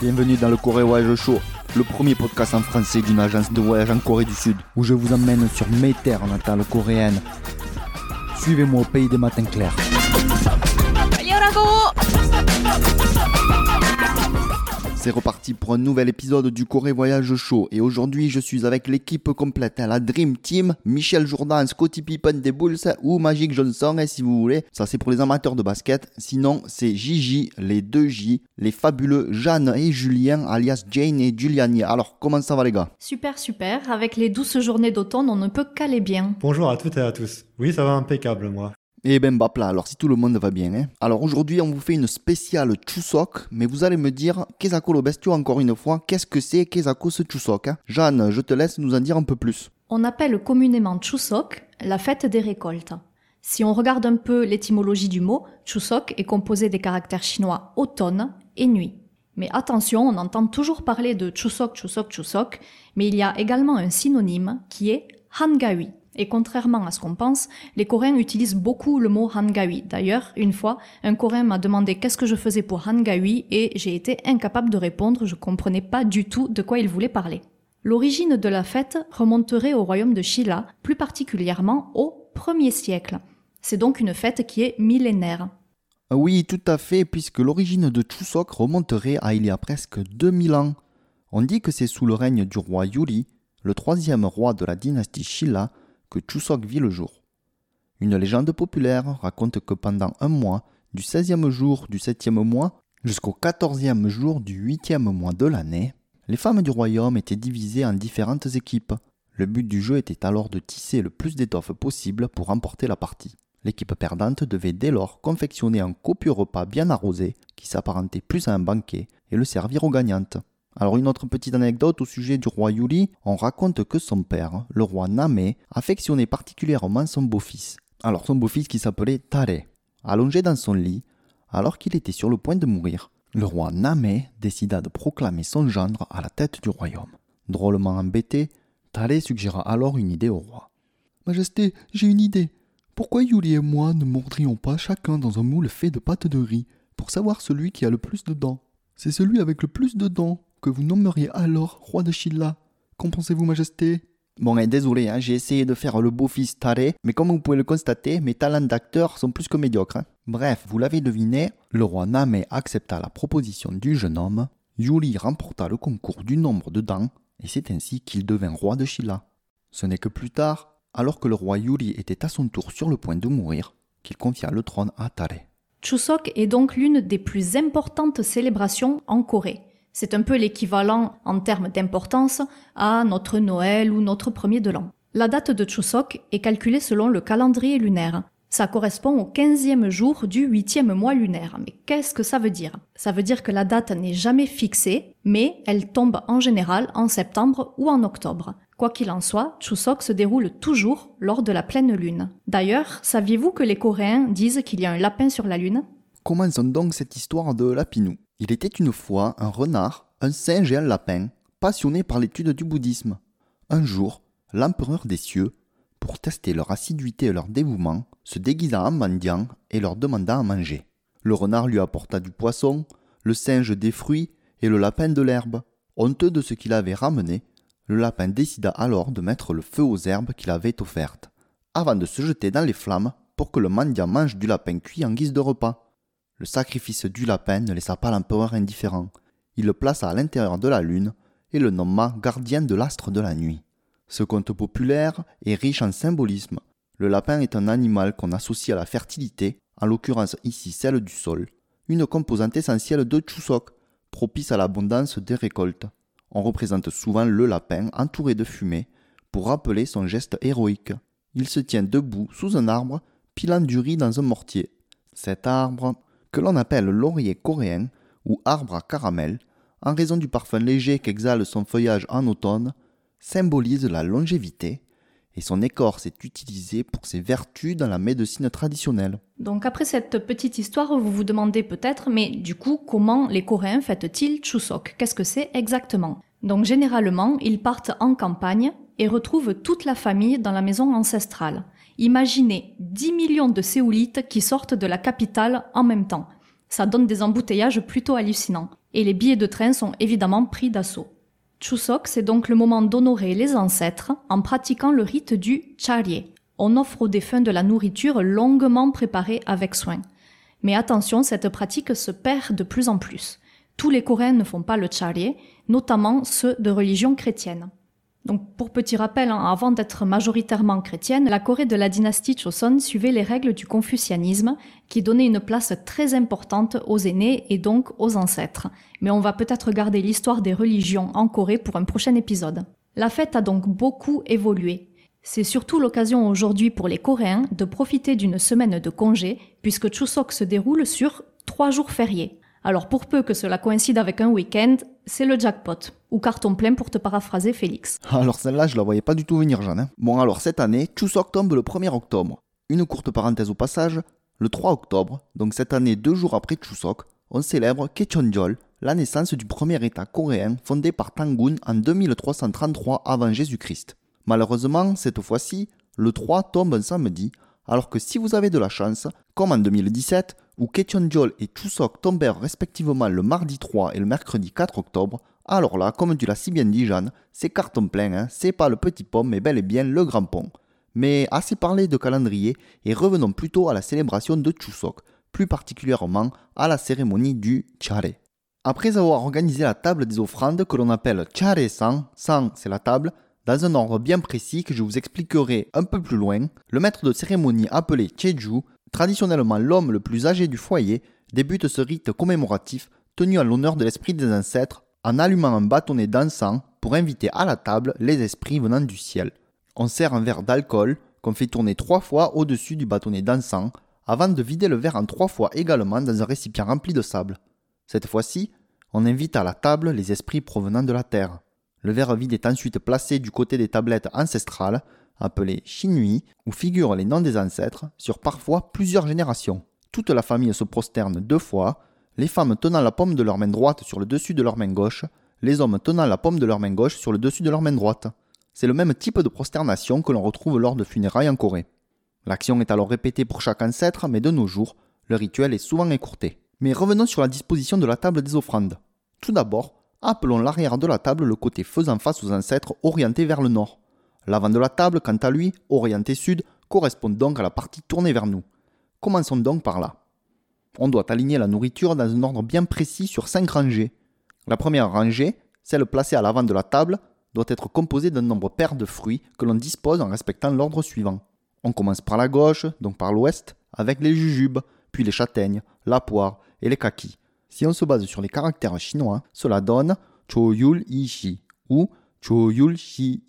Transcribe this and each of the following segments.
Bienvenue dans le Corée Voyage Show, le premier podcast en français d'une agence de voyage en Corée du Sud, où je vous emmène sur mes terres natales coréennes. Suivez-moi au pays des matins clairs. C'est reparti pour un nouvel épisode du Corée Voyage Show et aujourd'hui je suis avec l'équipe complète, hein, la Dream Team, Michel Jourdan, Scotty Pippen des Bulls ou Magic Johnson et si vous voulez, ça c'est pour les amateurs de basket, sinon c'est Gigi, les deux J, les fabuleux Jeanne et Julien alias Jane et Giuliani. Alors comment ça va les gars? Super super, avec les douces journées d'automne on ne peut qu'aller bien. Bonjour à toutes et à tous. Oui, ça va impeccable moi. Eh ben bapla, alors si tout le monde va bien. Hein. Alors aujourd'hui on vous fait une spéciale Chusok, mais vous allez me dire, Kezako le bestio encore une fois, qu'est-ce que c'est Kezako ce Chusok hein? Jeanne, je te laisse nous en dire un peu plus. On appelle communément Chusok la fête des récoltes. Si on regarde un peu l'étymologie du mot, Chusok est composé des caractères chinois automne et nuit. Mais attention, on entend toujours parler de Chusok, Chusok, Chusok, mais il y a également un synonyme qui est Hangawi. Et contrairement à ce qu'on pense, les Coréens utilisent beaucoup le mot Hangawi. D'ailleurs, une fois, un Coréen m'a demandé qu'est-ce que je faisais pour Hangawi et j'ai été incapable de répondre, je comprenais pas du tout de quoi il voulait parler. L'origine de la fête remonterait au royaume de Shilla, plus particulièrement au 1er siècle. C'est donc une fête qui est millénaire. Oui, tout à fait, puisque l'origine de Chusok remonterait à il y a presque 2000 ans. On dit que c'est sous le règne du roi Yuri, le troisième roi de la dynastie Shilla, que Chusok vit le jour. Une légende populaire raconte que pendant un mois, du 16e jour du 7e mois jusqu'au 14e jour du 8e mois de l'année, les femmes du royaume étaient divisées en différentes équipes. Le but du jeu était alors de tisser le plus d'étoffes possible pour remporter la partie. L'équipe perdante devait dès lors confectionner un copieux repas bien arrosé qui s'apparentait plus à un banquet et le servir aux gagnantes. Alors une autre petite anecdote au sujet du roi Yuli, on raconte que son père, le roi Name, affectionnait particulièrement son beau-fils. Alors son beau-fils qui s'appelait Tare. Allongé dans son lit, alors qu'il était sur le point de mourir, le roi Name décida de proclamer son gendre à la tête du royaume. Drôlement embêté, Tare suggéra alors une idée au roi. Majesté, j'ai une idée. Pourquoi Yuli et moi ne mordrions pas chacun dans un moule fait de pâte de riz pour savoir celui qui a le plus de dents? C'est celui avec le plus de dents que vous nommeriez alors roi de Shilla. Qu'en pensez-vous, Majesté? Bon, et désolé, hein, j'ai essayé de faire le beau-fils taré, mais comme vous pouvez le constater, mes talents d'acteur sont plus que médiocres. Hein. Bref, vous l'avez deviné, le roi Name accepta la proposition du jeune homme, Yuli remporta le concours du nombre de dents, et c'est ainsi qu'il devint roi de Shilla. Ce n'est que plus tard, alors que le roi Yuli était à son tour sur le point de mourir, qu'il confia le trône à Tare. Chuseok est donc l'une des plus importantes célébrations en Corée. C'est un peu l'équivalent en termes d'importance à notre Noël ou notre premier de l'an. La date de Chuseok est calculée selon le calendrier lunaire. Ça correspond au 15e jour du 8e mois lunaire. Mais qu'est-ce que ça veut dire? Ça veut dire que la date n'est jamais fixée, mais elle tombe en général en septembre ou en octobre. Quoi qu'il en soit, Chuseok se déroule toujours lors de la pleine lune. D'ailleurs, saviez-vous que les Coréens disent qu'il y a un lapin sur la lune? Commençons donc cette histoire de Lapinou? Il était une fois un renard, un singe et un lapin, passionnés par l'étude du bouddhisme. Un jour, l'empereur des cieux, pour tester leur assiduité et leur dévouement, se déguisa en mendiant et leur demanda à manger. Le renard lui apporta du poisson, le singe des fruits et le lapin de l'herbe. Honteux de ce qu'il avait ramené, le lapin décida alors de mettre le feu aux herbes qu'il avait offertes, avant de se jeter dans les flammes pour que le mendiant mange du lapin cuit en guise de repas. Le sacrifice du lapin ne laissa pas l'empereur indifférent. Il le plaça à l'intérieur de la lune et le nomma gardien de l'astre de la nuit. Ce conte populaire est riche en symbolisme. Le lapin est un animal qu'on associe à la fertilité, en l'occurrence ici celle du sol, une composante essentielle de Chusok, propice à l'abondance des récoltes. On représente souvent le lapin entouré de fumée pour rappeler son geste héroïque. Il se tient debout sous un arbre, pilant du riz dans un mortier. Cet arbre que l'on appelle laurier coréen ou arbre à caramel, en raison du parfum léger qu'exhale son feuillage en automne, symbolise la longévité et son écorce est utilisée pour ses vertus dans la médecine traditionnelle. Donc après cette petite histoire, vous vous demandez peut-être, mais du coup, comment les Coréens fêtent-ils Chuseok? Qu'est-ce que c'est exactement? Donc généralement, ils partent en campagne et retrouvent toute la famille dans la maison ancestrale. Imaginez 10 millions de séoulites qui sortent de la capitale en même temps. Ça donne des embouteillages plutôt hallucinants. Et les billets de train sont évidemment pris d'assaut. Chuseok, c'est donc le moment d'honorer les ancêtres en pratiquant le rite du charye. On offre aux défunts de la nourriture longuement préparée avec soin. Mais attention, cette pratique se perd de plus en plus. Tous les Coréens ne font pas le charye, notamment ceux de religion chrétienne. Donc, pour petit rappel, hein, avant d'être majoritairement chrétienne, la Corée de la dynastie Choson suivait les règles du confucianisme, qui donnait une place très importante aux aînés et donc aux ancêtres. Mais on va peut-être garder l'histoire des religions en Corée pour un prochain épisode. La fête a donc beaucoup évolué. C'est surtout l'occasion aujourd'hui pour les Coréens de profiter d'une semaine de congé, puisque Chuseok se déroule sur trois jours fériés. Alors pour peu que cela coïncide avec un week-end, c'est le jackpot, ou carton plein pour te paraphraser Félix. Alors celle-là, je la voyais pas du tout venir, Jeanne. hein. Bon, alors cette année, Chuseok tombe le 1er octobre. Une courte parenthèse au passage, le 3 octobre, donc cette année deux jours après Chuseok, on célèbre Kechonjol, la naissance du premier État coréen fondé par Tangun en 2333 avant Jésus-Christ. Malheureusement, cette fois-ci, le 3 tombe un samedi, alors que si vous avez de la chance, comme en 2017, où Kechonjol et Chuseok tombèrent respectivement le mardi 3 et le mercredi 4 octobre, alors là, comme tu l'as si bien dit Jeanne, c'est carton plein, hein, c'est pas le petit pont mais bel et bien le grand pont. Mais assez parlé de calendrier et revenons plutôt à la célébration de Chuseok, plus particulièrement à la cérémonie du Chare. Après avoir organisé la table des offrandes que l'on appelle Chare San, San c'est la table, dans un ordre bien précis que je vous expliquerai un peu plus loin, le maître de cérémonie appelé Cheju, traditionnellement l'homme le plus âgé du foyer, débute ce rite commémoratif tenu à l'honneur de l'esprit des ancêtres en allumant un bâtonnet d'encens pour inviter à la table les esprits venant du ciel. On sert un verre d'alcool qu'on fait tourner trois fois au-dessus du bâtonnet d'encens avant de vider le verre en trois fois également dans un récipient rempli de sable. Cette fois-ci, on invite à la table les esprits provenant de la terre. Le verre vide est ensuite placé du côté des tablettes ancestrales, appelées Shinui, où figurent les noms des ancêtres sur parfois plusieurs générations. Toute la famille se prosterne deux fois, les femmes tenant la paume de leur main droite sur le dessus de leur main gauche, les hommes tenant la paume de leur main gauche sur le dessus de leur main droite. C'est le même type de prosternation que l'on retrouve lors de funérailles en Corée. L'action est alors répétée pour chaque ancêtre, mais de nos jours, le rituel est souvent écourté. Mais revenons sur la disposition de la table des offrandes. Tout d'abord, appelons l'arrière de la table le côté faisant face aux ancêtres orienté vers le nord. L'avant de la table, quant à lui, orienté sud, correspond donc à la partie tournée vers nous. Commençons donc par là. On doit aligner la nourriture dans un ordre bien précis sur cinq rangées. La première rangée, celle placée à l'avant de la table, doit être composée d'un nombre pair de fruits que l'on dispose en respectant l'ordre suivant. On commence par la gauche, donc par l'ouest, avec les jujubes, puis les châtaignes, la poire et les kakis. Si on se base sur les caractères chinois, cela donne Choyul Ishi ou Choyul Shi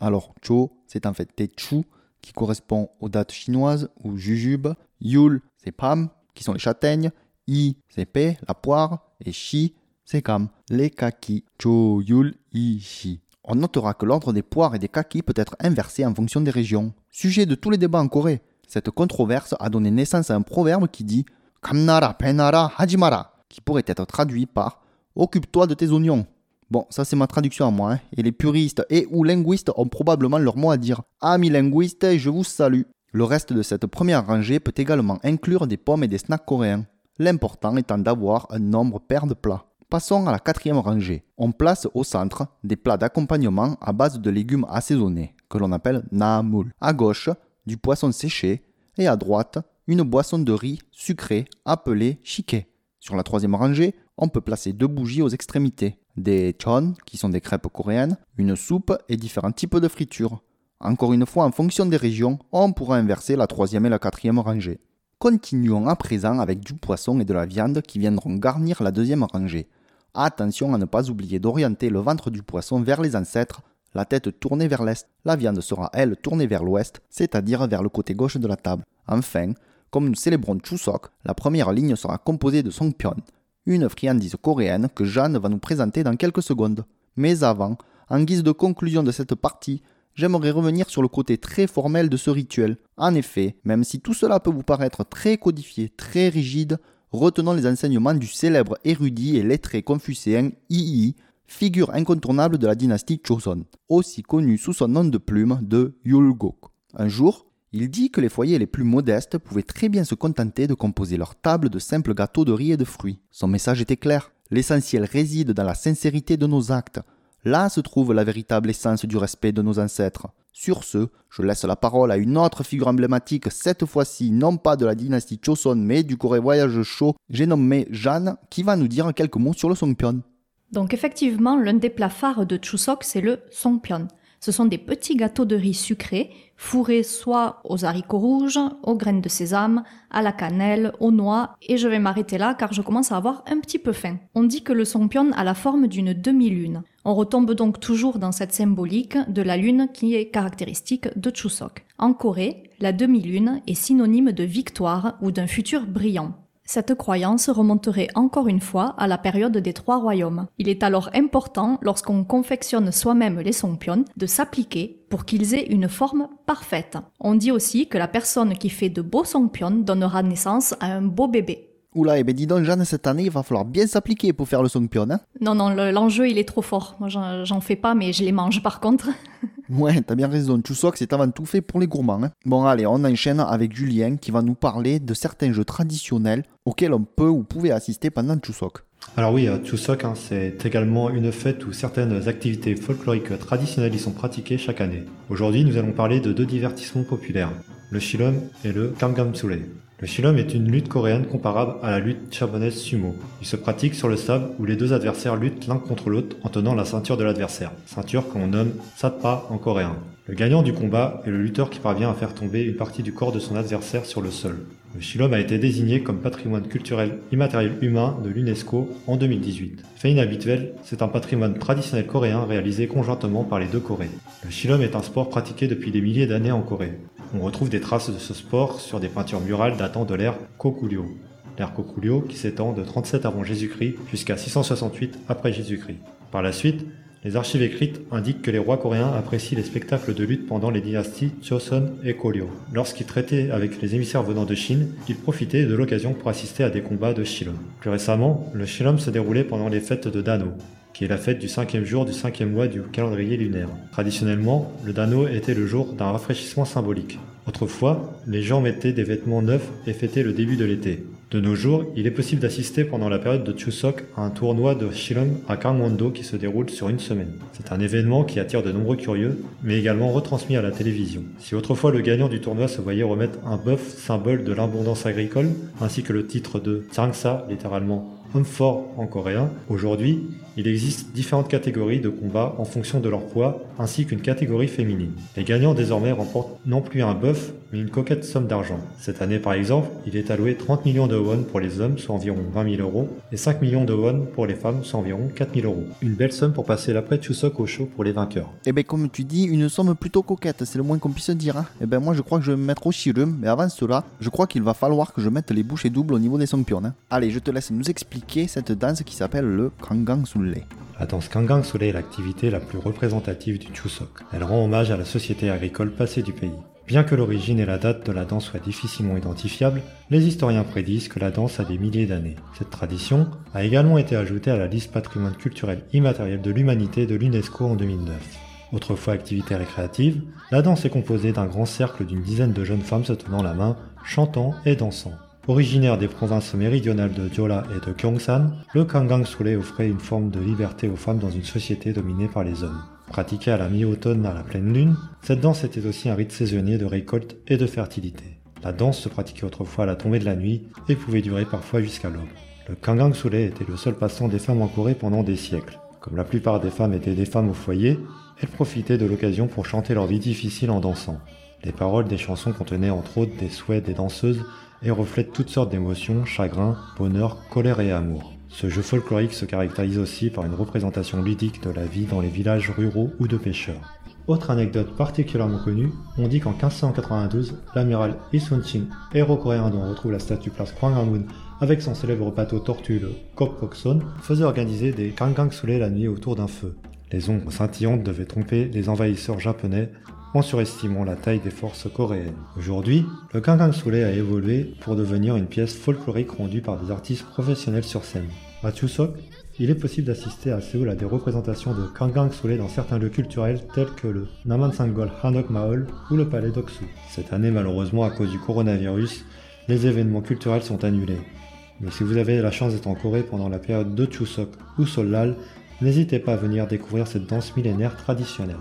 Alors, Cho, c'est en fait Techu, qui correspond aux dates chinoises, ou jujube. Yul, c'est Pam, qui sont les châtaignes. I, c'est Pe, la poire. Et Shi, c'est Kam, les kakis. Choyul Ishi. On notera que l'ordre des poires et des kakis peut être inversé en fonction des régions. Sujet de tous les débats en Corée. Cette controverse a donné naissance à un proverbe qui dit Kamnara penara hajimara, qui pourrait être traduit par Occupe-toi de tes oignons. Bon, ça c'est ma traduction à moi, hein. et les puristes et ou linguistes ont probablement leur mot à dire. Amis linguistes, je vous salue. Le reste de cette première rangée peut également inclure des pommes et des snacks coréens. L'important étant d'avoir un nombre pair de plats. Passons à la quatrième rangée. On place au centre des plats d'accompagnement à base de légumes assaisonnés, que l'on appelle naamul. À gauche, du poisson séché, et à droite, une boisson de riz sucrée appelée chiké. Sur la troisième rangée, on peut placer deux bougies aux extrémités, des chon, qui sont des crêpes coréennes, une soupe et différents types de fritures. Encore une fois, en fonction des régions, on pourra inverser la troisième et la quatrième rangée. Continuons à présent avec du poisson et de la viande qui viendront garnir la deuxième rangée. Attention à ne pas oublier d'orienter le ventre du poisson vers les ancêtres, la tête tournée vers l'est. La viande sera elle tournée vers l'ouest, c'est-à-dire vers le côté gauche de la table. Enfin, comme nous célébrons Chuseok, la première ligne sera composée de songpyeon, une friandise coréenne que Jeanne va nous présenter dans quelques secondes. Mais avant, en guise de conclusion de cette partie, j'aimerais revenir sur le côté très formel de ce rituel. En effet, même si tout cela peut vous paraître très codifié, très rigide, retenons les enseignements du célèbre érudit et lettré confucéen Yi, figure incontournable de la dynastie Joseon, aussi connu sous son nom de plume de Yulgok. Un jour, Il dit que les foyers les plus modestes pouvaient très bien se contenter de composer leur table de simples gâteaux de riz et de fruits. Son message était clair. L'essentiel réside dans la sincérité de nos actes. Là se trouve la véritable essence du respect de nos ancêtres. Sur ce, je laisse la parole à une autre figure emblématique, cette fois-ci non pas de la dynastie Choson, mais du Corée Voyage Chaud, j'ai nommé Jeanne, qui va nous dire quelques mots sur le songpyeon. Donc effectivement, l'un des plats phares de Chuseok, c'est le songpyeon. Ce sont des petits gâteaux de riz sucrés, fourrés soit aux haricots rouges, aux graines de sésame, à la cannelle, aux noix, et je vais m'arrêter là car je commence à avoir un petit peu faim. On dit que le songpyeon a la forme d'une demi-lune. On retombe donc toujours dans cette symbolique de la lune qui est caractéristique de Chuseok. En Corée, la demi-lune est synonyme de victoire ou d'un futur brillant. Cette croyance remonterait encore une fois à la période des trois royaumes. Il est alors important, lorsqu'on confectionne soi-même les songpyeon, de s'appliquer pour qu'ils aient une forme parfaite. On dit aussi que la personne qui fait de beaux songpyeon donnera naissance à un beau bébé. Oula, et eh ben dis donc Jeanne, cette année, il va falloir bien s'appliquer pour faire le songpyeon, hein Non, non, l'enjeu il est trop fort. Moi j'en fais pas, mais je les mange par contre. Ouais, t'as bien raison. Chuseok, c'est avant tout fait pour les gourmands. Hein. Bon, allez, on enchaîne avec Julien qui va nous parler de certains jeux traditionnels auxquels on peut ou pouvait assister pendant Chuseok. Alors oui, euh, Chuseok, hein, c'est également une fête où certaines activités folkloriques traditionnelles y sont pratiquées chaque année. Aujourd'hui, nous allons parler de deux divertissements populaires, le Shilom et le Kangamsule. Le Shilom est une lutte coréenne comparable à la lutte japonaise sumo. Il se pratique sur le sable où les deux adversaires luttent l'un contre l'autre en tenant la ceinture de l'adversaire, ceinture qu'on nomme satpa en coréen. Le gagnant du combat est le lutteur qui parvient à faire tomber une partie du corps de son adversaire sur le sol. Le Shilom a été désigné comme patrimoine culturel immatériel humain de l'UNESCO en 2018. Fait inhabituel, c'est un patrimoine traditionnel coréen réalisé conjointement par les deux Corées. Le Shilom est un sport pratiqué depuis des milliers d'années en Corée. On retrouve des traces de ce sport sur des peintures murales datant de l'ère Kokulio. L'ère Kokulio qui s'étend de 37 avant Jésus-Christ jusqu'à 668 après Jésus-Christ. Par la suite, les archives écrites indiquent que les rois coréens apprécient les spectacles de lutte pendant les dynasties Joseon et Goryeo. Lorsqu'ils traitaient avec les émissaires venant de Chine, ils profitaient de l'occasion pour assister à des combats de Shilom. Plus récemment, le Shilom se déroulait pendant les fêtes de Dano, qui est la fête du cinquième jour du cinquième mois du calendrier lunaire. Traditionnellement, le Dano était le jour d'un rafraîchissement symbolique. Autrefois, les gens mettaient des vêtements neufs et fêtaient le début de l'été. De nos jours, il est possible d'assister pendant la période de Chuseok à un tournoi de Shilom à Gangwon-do qui se déroule sur une semaine. C'est un événement qui attire de nombreux curieux, mais également retransmis à la télévision. Si autrefois le gagnant du tournoi se voyait remettre un bœuf symbole de l'abondance agricole, ainsi que le titre de Changsa, littéralement homme fort en coréen, aujourd'hui, il existe différentes catégories de combat en fonction de leur poids, ainsi qu'une catégorie féminine. Les gagnants désormais remportent non plus un bœuf, mais une coquette somme d'argent. Cette année par exemple, il est alloué 30 millions de won pour les hommes, soit environ 20 000 euros, et 5 millions de won pour les femmes, soit environ 4 000 euros. Une belle somme pour passer l'après Chusok au show pour les vainqueurs. Eh ben comme tu dis, une somme plutôt coquette, c'est le moins qu'on puisse dire. Hein. Eh ben moi je crois que je vais me mettre au chirum, mais avant cela, je crois qu'il va falloir que je mette les bouchées doubles au niveau des songpyeon. Hein. Allez, je te laisse nous expliquer cette danse qui s'appelle le Kangang Sule. La danse Kangang Sule est l'activité la plus représentative du Chusok. Elle rend hommage à la société agricole passée du pays. Bien que l'origine et la date de la danse soient difficilement identifiables, les historiens prédisent que la danse a des milliers d'années. Cette tradition a également été ajoutée à la liste patrimoine culturel immatériel de l'humanité de l'UNESCO en 2009. Autrefois activité récréative, la danse est composée d'un grand cercle d'une dizaine de jeunes femmes se tenant la main, chantant et dansant. Originaire des provinces méridionales de Jeolla et de Gyeongsan, le Kangang Sule offrait une forme de liberté aux femmes dans une société dominée par les hommes. Pratiquée à la mi-automne à la pleine lune, cette danse était aussi un rite saisonnier de récolte et de fertilité. La danse se pratiquait autrefois à la tombée de la nuit et pouvait durer parfois jusqu'à l'aube. Le Kangang Sule était le seul passe-temps des femmes en Corée pendant des siècles. Comme la plupart des femmes étaient des femmes au foyer, elles profitaient de l'occasion pour chanter leur vie difficile en dansant. Les paroles des chansons contenaient entre autres des souhaits des danseuses et reflète toutes sortes d'émotions, chagrin, bonheur, colère et amour. Ce jeu folklorique se caractérise aussi par une représentation ludique de la vie dans les villages ruraux ou de pêcheurs. Autre anecdote particulièrement connue, on dit qu'en 1592, l'amiral Yi Sun-chin, héros coréen dont on retrouve la statue place Kwangamun avec son célèbre bateau tortue le Son, faisait organiser des Gangang Sule la nuit autour d'un feu. Les ombres scintillantes devaient tromper les envahisseurs japonais en surestimant la taille des forces coréennes. Aujourd'hui, le Gangang Sule a évolué pour devenir une pièce folklorique rendue par des artistes professionnels sur scène. À Chuseok, Il est possible d'assister à Séoul à des représentations de Kangang Soleil dans certains lieux culturels tels que le Namansangol Hanok Mahol ou le palais d'Oksu. Cette année, malheureusement, à cause du coronavirus, les événements culturels sont annulés. Mais si vous avez la chance d'être en Corée pendant la période de Chuseok ou Solal, n'hésitez pas à venir découvrir cette danse millénaire traditionnelle.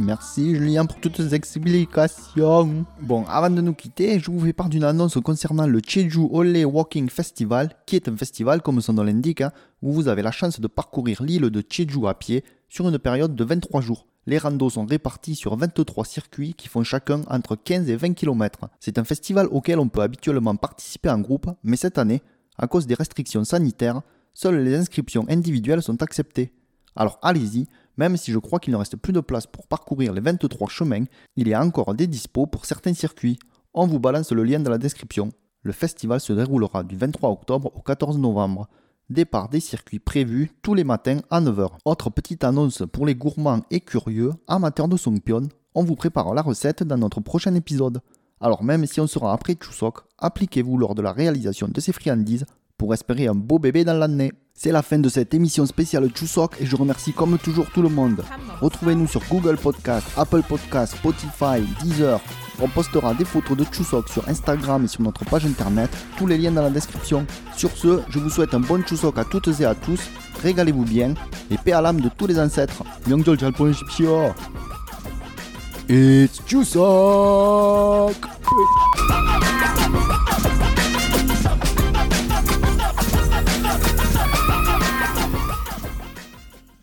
Merci Julien pour toutes ces explications. Bon, avant de nous quitter, je vous fais part d'une annonce concernant le Jeju Ole Walking Festival, qui est un festival, comme son nom l'indique, hein, où vous avez la chance de parcourir l'île de Jeju à pied sur une période de 23 jours. Les randos sont répartis sur 23 circuits qui font chacun entre 15 et 20 km. C'est un festival auquel on peut habituellement participer en groupe, mais cette année, à cause des restrictions sanitaires, seules les inscriptions individuelles sont acceptées. Alors allez-y, même si je crois qu'il ne reste plus de place pour parcourir les 23 chemins, il y a encore des dispos pour certains circuits. On vous balance le lien dans la description. Le festival se déroulera du 23 octobre au 14 novembre. Départ des circuits prévus tous les matins à 9h. Autre petite annonce pour les gourmands et curieux, amateurs de songpyeon, on vous prépare la recette dans notre prochain épisode. Alors même si on sera après Chusok, appliquez-vous lors de la réalisation de ces friandises pour espérer un beau bébé dans l'année. C'est la fin de cette émission spéciale Chuseok et je remercie comme toujours tout le monde. Retrouvez-nous sur Google Podcast, Apple Podcast, Spotify, Deezer. On postera des photos de Chuseok sur Instagram et sur notre page internet, tous les liens dans la description. Sur ce, je vous souhaite un bon Chuseok à toutes et à tous, régalez-vous bien et paix à l'âme de tous les ancêtres. It's Chuseok